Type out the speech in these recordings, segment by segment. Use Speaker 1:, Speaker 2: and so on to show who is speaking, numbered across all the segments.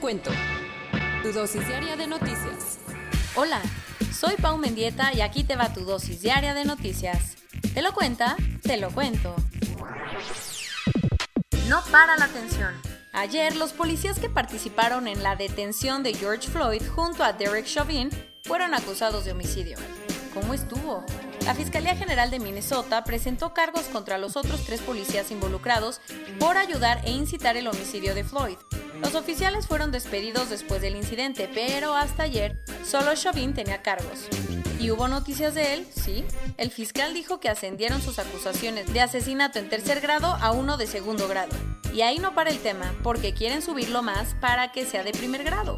Speaker 1: Cuento. Tu dosis diaria de noticias. Hola, soy Pau Mendieta y aquí te va tu dosis diaria de noticias. ¿Te lo cuenta? Te lo cuento. No para la atención. Ayer, los policías que participaron en la detención de George Floyd junto a Derek Chauvin fueron acusados de homicidio. ¿Cómo estuvo? La Fiscalía General de Minnesota presentó cargos contra los otros tres policías involucrados por ayudar e incitar el homicidio de Floyd. Los oficiales fueron despedidos después del incidente, pero hasta ayer solo Chauvin tenía cargos. ¿Y hubo noticias de él? Sí. El fiscal dijo que ascendieron sus acusaciones de asesinato en tercer grado a uno de segundo grado. Y ahí no para el tema, porque quieren subirlo más para que sea de primer grado.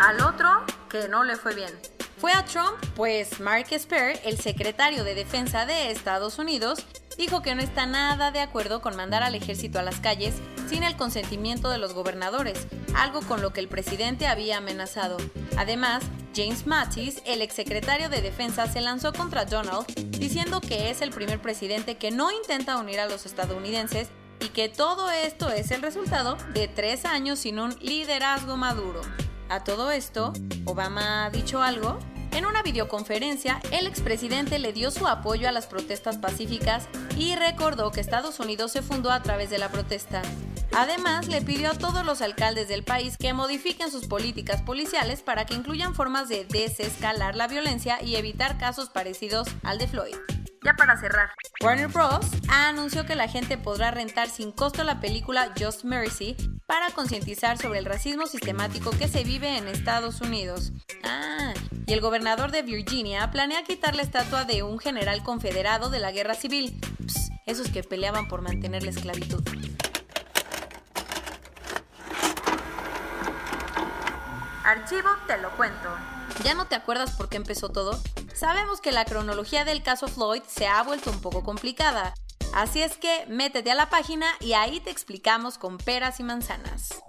Speaker 1: Al otro, que no le fue bien. ¿Fue a Trump? Pues Mark Esper, el secretario de Defensa de Estados Unidos, dijo que no está nada de acuerdo con mandar al ejército a las calles sin el consentimiento de los gobernadores, algo con lo que el presidente había amenazado. Además, James Mattis, el exsecretario de Defensa, se lanzó contra Donald diciendo que es el primer presidente que no intenta unir a los estadounidenses y que todo esto es el resultado de tres años sin un liderazgo maduro. A todo esto, ¿Obama ha dicho algo? En una videoconferencia, el expresidente le dio su apoyo a las protestas pacíficas y recordó que Estados Unidos se fundó a través de la protesta. Además, le pidió a todos los alcaldes del país que modifiquen sus políticas policiales para que incluyan formas de desescalar la violencia y evitar casos parecidos al de Floyd. Ya para cerrar, Warner Bros. anunció que la gente podrá rentar sin costo la película Just Mercy para concientizar sobre el racismo sistemático que se vive en Estados Unidos. Ah, y el gobernador de Virginia planea quitar la estatua de un general confederado de la guerra civil, Psst, esos que peleaban por mantener la esclavitud. Archivo te lo cuento. ¿Ya no te acuerdas por qué empezó todo? Sabemos que la cronología del caso Floyd se ha vuelto un poco complicada, así es que métete a la página y ahí te explicamos con peras y manzanas.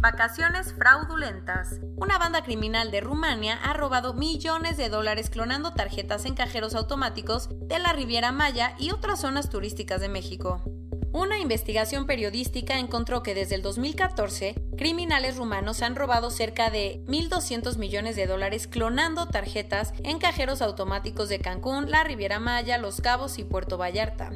Speaker 1: Vacaciones fraudulentas. Una banda criminal de Rumania ha robado millones de dólares clonando tarjetas en cajeros automáticos de la Riviera Maya y otras zonas turísticas de México. Una investigación periodística encontró que desde el 2014, criminales rumanos han robado cerca de 1.200 millones de dólares clonando tarjetas en cajeros automáticos de Cancún, la Riviera Maya, Los Cabos y Puerto Vallarta.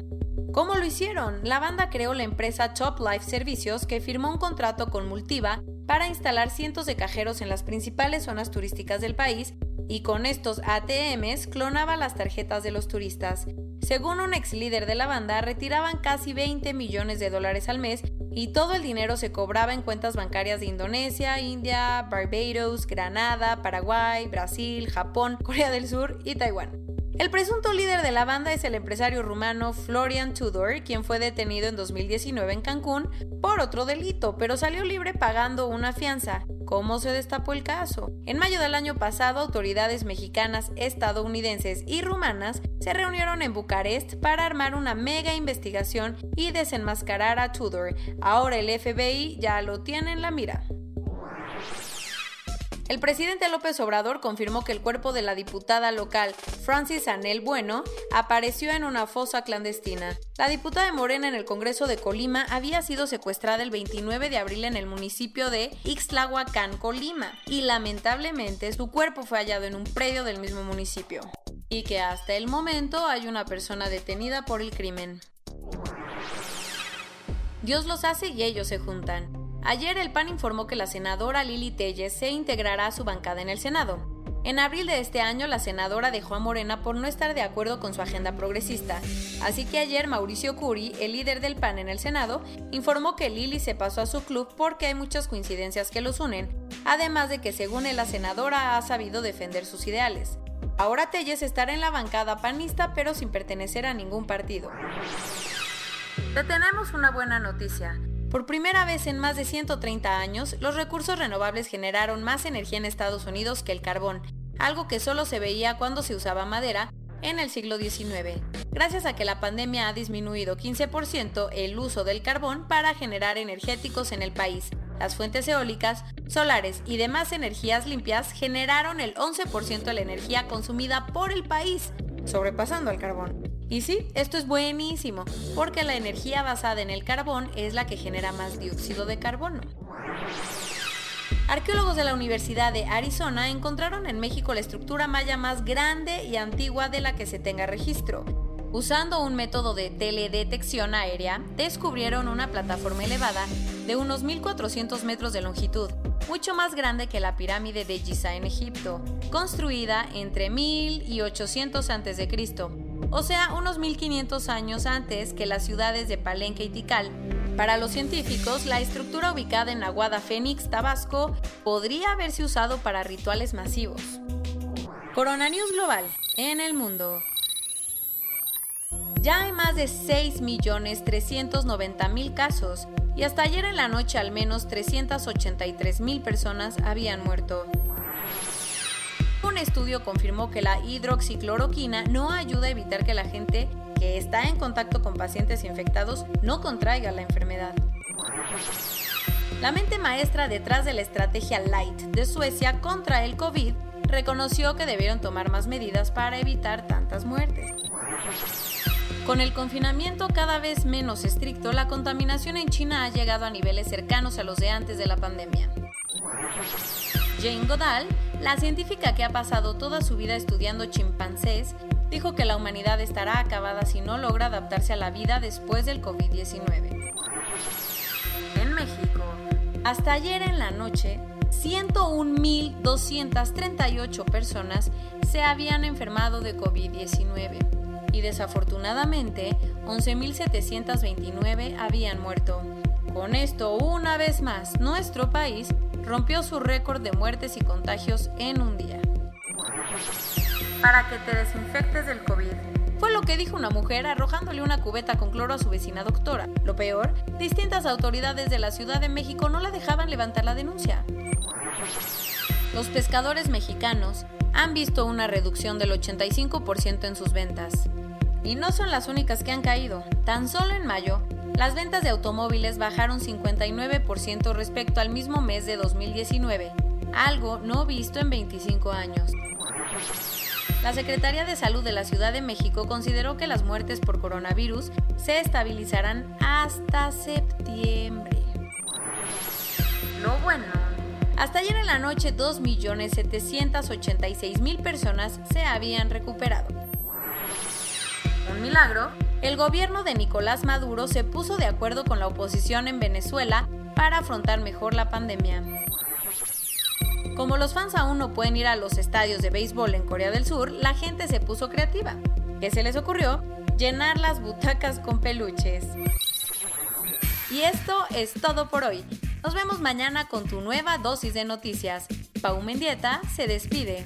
Speaker 1: ¿Cómo lo hicieron? La banda creó la empresa Top Life Servicios que firmó un contrato con Multiva para instalar cientos de cajeros en las principales zonas turísticas del país y con estos ATMs clonaba las tarjetas de los turistas. Según un ex líder de la banda, retiraban casi 20 millones de dólares al mes y todo el dinero se cobraba en cuentas bancarias de Indonesia, India, Barbados, Granada, Paraguay, Brasil, Japón, Corea del Sur y Taiwán. El presunto líder de la banda es el empresario rumano Florian Tudor, quien fue detenido en 2019 en Cancún por otro delito, pero salió libre pagando una fianza. ¿Cómo se destapó el caso? En mayo del año pasado, autoridades mexicanas, estadounidenses y rumanas se reunieron en Bucarest para armar una mega investigación y desenmascarar a Tudor. Ahora el FBI ya lo tiene en la mira. El presidente López Obrador confirmó que el cuerpo de la diputada local Francis Anel Bueno apareció en una fosa clandestina. La diputada de Morena en el Congreso de Colima había sido secuestrada el 29 de abril en el municipio de Ixtlahuacán, Colima, y lamentablemente su cuerpo fue hallado en un predio del mismo municipio. Y que hasta el momento hay una persona detenida por el crimen. Dios los hace y ellos se juntan. Ayer el PAN informó que la senadora Lili Telles se integrará a su bancada en el Senado. En abril de este año, la senadora dejó a Morena por no estar de acuerdo con su agenda progresista. Así que ayer Mauricio Curi, el líder del PAN en el Senado, informó que Lili se pasó a su club porque hay muchas coincidencias que los unen, además de que según él la senadora ha sabido defender sus ideales. Ahora Telles estará en la bancada panista pero sin pertenecer a ningún partido. Te tenemos una buena noticia. Por primera vez en más de 130 años, los recursos renovables generaron más energía en Estados Unidos que el carbón, algo que solo se veía cuando se usaba madera en el siglo XIX, gracias a que la pandemia ha disminuido 15% el uso del carbón para generar energéticos en el país. Las fuentes eólicas, solares y demás energías limpias generaron el 11% de la energía consumida por el país, sobrepasando al carbón. Y sí, esto es buenísimo, porque la energía basada en el carbón es la que genera más dióxido de carbono. Arqueólogos de la Universidad de Arizona encontraron en México la estructura maya más grande y antigua de la que se tenga registro. Usando un método de teledetección aérea, descubrieron una plataforma elevada de unos 1.400 metros de longitud, mucho más grande que la pirámide de Giza en Egipto, construida entre 1000 y 800 a.C., o sea, unos 1500 años antes que las ciudades de Palenque y Tikal, para los científicos, la estructura ubicada en Aguada Fénix, Tabasco, podría haberse usado para rituales masivos. Corona News Global en el mundo. Ya hay más de 6.390.000 casos y hasta ayer en la noche al menos 383.000 personas habían muerto. Un estudio confirmó que la hidroxicloroquina no ayuda a evitar que la gente que está en contacto con pacientes infectados no contraiga la enfermedad. La mente maestra detrás de la estrategia Light de Suecia contra el COVID reconoció que debieron tomar más medidas para evitar tantas muertes. Con el confinamiento cada vez menos estricto, la contaminación en China ha llegado a niveles cercanos a los de antes de la pandemia. Jane Goodall, la científica que ha pasado toda su vida estudiando chimpancés, dijo que la humanidad estará acabada si no logra adaptarse a la vida después del COVID-19. En México, hasta ayer en la noche, 101.238 personas se habían enfermado de COVID-19 y desafortunadamente 11.729 habían muerto. Con esto, una vez más, nuestro país rompió su récord de muertes y contagios en un día para que te desinfectes del COVID. Fue lo que dijo una mujer arrojándole una cubeta con cloro a su vecina doctora. Lo peor, distintas autoridades de la Ciudad de México no la dejaban levantar la denuncia. Los pescadores mexicanos han visto una reducción del 85% en sus ventas. Y no son las únicas que han caído. Tan solo en mayo, las ventas de automóviles bajaron 59% respecto al mismo mes de 2019, algo no visto en 25 años. La Secretaría de Salud de la Ciudad de México consideró que las muertes por coronavirus se estabilizarán hasta septiembre. Lo bueno. Hasta ayer en la noche 2.786.000 personas se habían recuperado. Un milagro, el gobierno de Nicolás Maduro se puso de acuerdo con la oposición en Venezuela para afrontar mejor la pandemia. Como los fans aún no pueden ir a los estadios de béisbol en Corea del Sur, la gente se puso creativa. ¿Qué se les ocurrió? Llenar las butacas con peluches. Y esto es todo por hoy. Nos vemos mañana con tu nueva dosis de noticias. Pau Mendieta se despide.